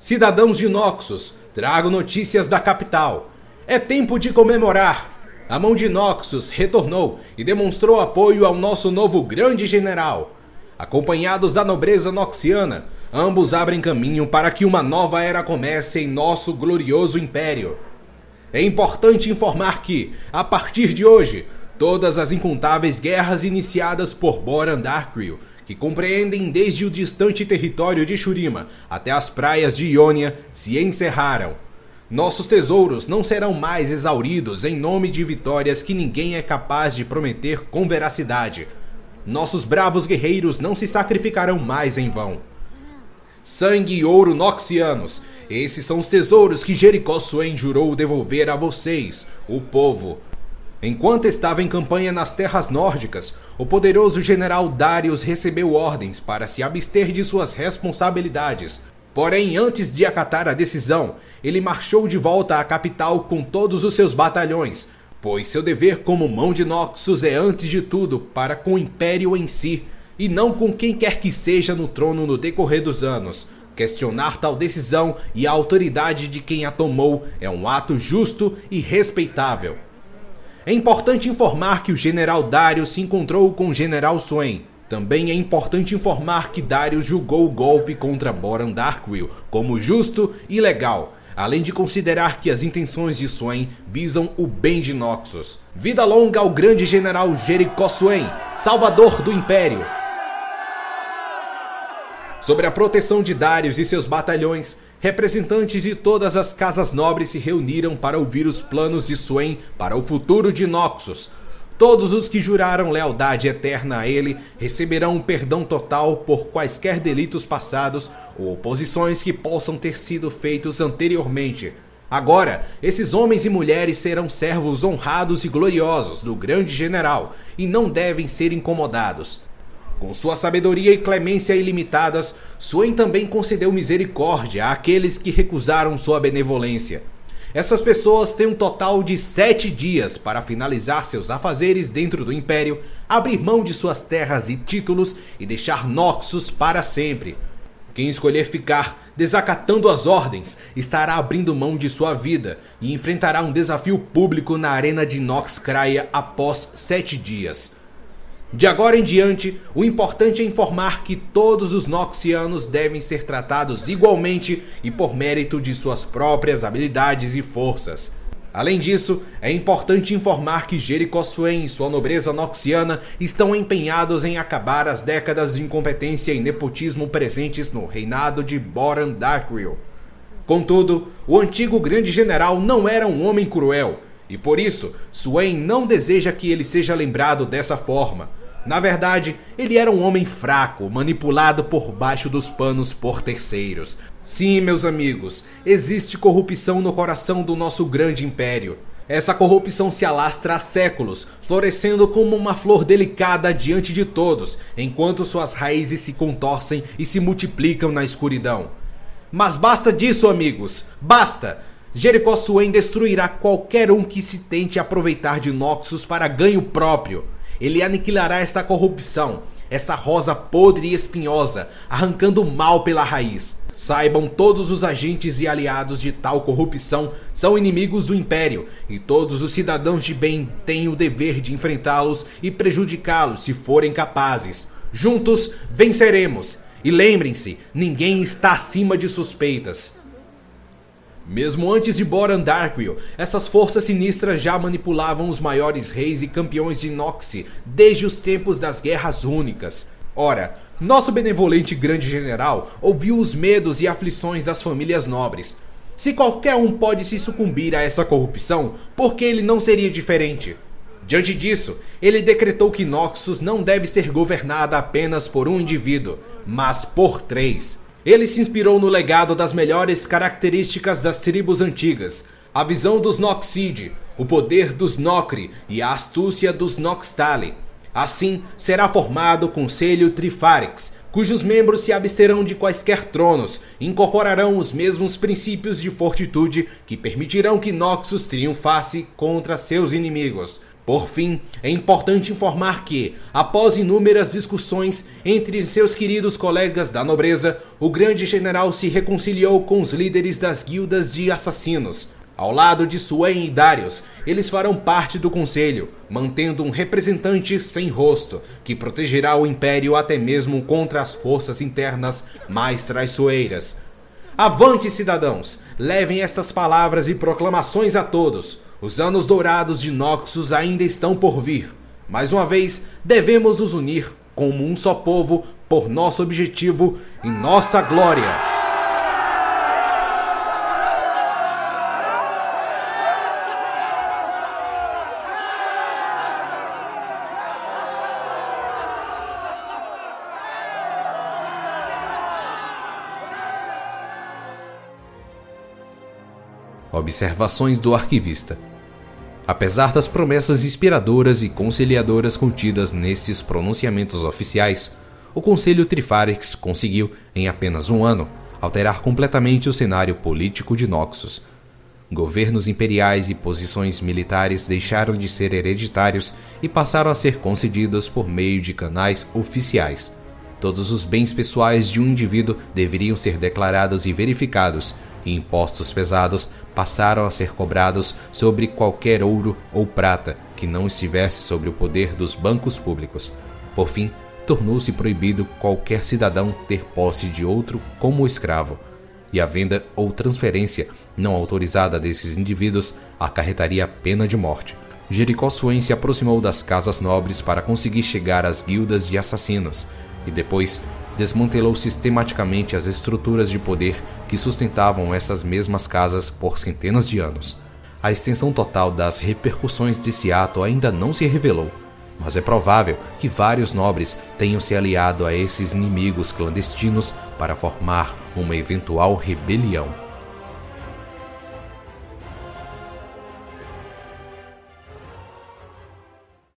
Cidadãos de Noxus, trago notícias da capital. É tempo de comemorar. A mão de Noxus retornou e demonstrou apoio ao nosso novo grande general. Acompanhados da nobreza noxiana, ambos abrem caminho para que uma nova era comece em nosso glorioso império. É importante informar que, a partir de hoje, todas as incontáveis guerras iniciadas por Boran Darkrill, que compreendem desde o distante território de Shurima até as praias de Ionia, se encerraram. Nossos tesouros não serão mais exauridos em nome de vitórias que ninguém é capaz de prometer com veracidade. Nossos bravos guerreiros não se sacrificarão mais em vão. Sangue e ouro noxianos, esses são os tesouros que Jericó Swain jurou devolver a vocês, o povo. Enquanto estava em campanha nas terras nórdicas, o poderoso general Darius recebeu ordens para se abster de suas responsabilidades. Porém, antes de acatar a decisão, ele marchou de volta à capital com todos os seus batalhões, pois seu dever como mão de Noxus é antes de tudo para com o império em si, e não com quem quer que seja no trono no decorrer dos anos. Questionar tal decisão e a autoridade de quem a tomou é um ato justo e respeitável. É importante informar que o general Darius se encontrou com o general Swain. Também é importante informar que Darius julgou o golpe contra Boran Darkwill como justo e legal, além de considerar que as intenções de Swain visam o bem de Noxus. Vida longa ao grande general Jericho Swain, salvador do Império, Sobre a proteção de Darius e seus batalhões, representantes de todas as casas nobres se reuniram para ouvir os planos de Swain para o futuro de Noxus. Todos os que juraram lealdade eterna a ele receberão um perdão total por quaisquer delitos passados ou oposições que possam ter sido feitos anteriormente. Agora, esses homens e mulheres serão servos honrados e gloriosos do grande general e não devem ser incomodados. Com sua sabedoria e clemência ilimitadas, Swain também concedeu misericórdia àqueles que recusaram sua benevolência. Essas pessoas têm um total de sete dias para finalizar seus afazeres dentro do Império, abrir mão de suas terras e títulos e deixar Noxus para sempre. Quem escolher ficar desacatando as ordens estará abrindo mão de sua vida e enfrentará um desafio público na arena de Noxcraia após sete dias. De agora em diante, o importante é informar que todos os Noxianos devem ser tratados igualmente e por mérito de suas próprias habilidades e forças. Além disso, é importante informar que Jericho Swain e sua nobreza noxiana estão empenhados em acabar as décadas de incompetência e nepotismo presentes no reinado de Boran Darkrill. Contudo, o antigo grande general não era um homem cruel, e por isso, Swain não deseja que ele seja lembrado dessa forma. Na verdade, ele era um homem fraco, manipulado por baixo dos panos por terceiros. Sim, meus amigos, existe corrupção no coração do nosso grande império. Essa corrupção se alastra há séculos, florescendo como uma flor delicada diante de todos, enquanto suas raízes se contorcem e se multiplicam na escuridão. Mas basta disso, amigos, basta! Jericho Swain destruirá qualquer um que se tente aproveitar de Noxus para ganho próprio. Ele aniquilará essa corrupção, essa rosa podre e espinhosa, arrancando o mal pela raiz. Saibam, todos os agentes e aliados de tal corrupção são inimigos do Império, e todos os cidadãos de bem têm o dever de enfrentá-los e prejudicá-los se forem capazes. Juntos venceremos! E lembrem-se, ninguém está acima de suspeitas. Mesmo antes de Boran Darkwill, essas forças sinistras já manipulavam os maiores reis e campeões de Noxie desde os tempos das Guerras Únicas. Ora, nosso benevolente grande general ouviu os medos e aflições das famílias nobres. Se qualquer um pode se sucumbir a essa corrupção, por que ele não seria diferente? Diante disso, ele decretou que Noxus não deve ser governada apenas por um indivíduo, mas por três. Ele se inspirou no legado das melhores características das tribos antigas, a visão dos Noxide, o poder dos Nokri e a astúcia dos Noxtali. Assim, será formado o Conselho Trifarix, cujos membros se absterão de quaisquer tronos e incorporarão os mesmos princípios de fortitude que permitirão que Noxus triunfasse contra seus inimigos. Por fim, é importante informar que, após inúmeras discussões entre seus queridos colegas da nobreza, o grande general se reconciliou com os líderes das guildas de assassinos. Ao lado de Swain e Darius, eles farão parte do conselho, mantendo um representante sem rosto, que protegerá o império até mesmo contra as forças internas mais traiçoeiras. Avante, cidadãos! Levem estas palavras e proclamações a todos os anos dourados de Noxus ainda estão por vir. Mais uma vez, devemos nos unir como um só povo por nosso objetivo e nossa glória. Observações do arquivista. Apesar das promessas inspiradoras e conciliadoras contidas nesses pronunciamentos oficiais, o Conselho Trifarix conseguiu, em apenas um ano, alterar completamente o cenário político de Noxus. Governos imperiais e posições militares deixaram de ser hereditários e passaram a ser concedidos por meio de canais oficiais. Todos os bens pessoais de um indivíduo deveriam ser declarados e verificados, e impostos pesados passaram a ser cobrados sobre qualquer ouro ou prata que não estivesse sob o poder dos bancos públicos. Por fim, tornou-se proibido qualquer cidadão ter posse de outro como escravo, e a venda ou transferência não autorizada desses indivíduos acarretaria pena de morte. Jericó Swain se aproximou das casas nobres para conseguir chegar às guildas de assassinos, e depois desmantelou sistematicamente as estruturas de poder que sustentavam essas mesmas casas por centenas de anos. A extensão total das repercussões desse ato ainda não se revelou, mas é provável que vários nobres tenham se aliado a esses inimigos clandestinos para formar uma eventual rebelião.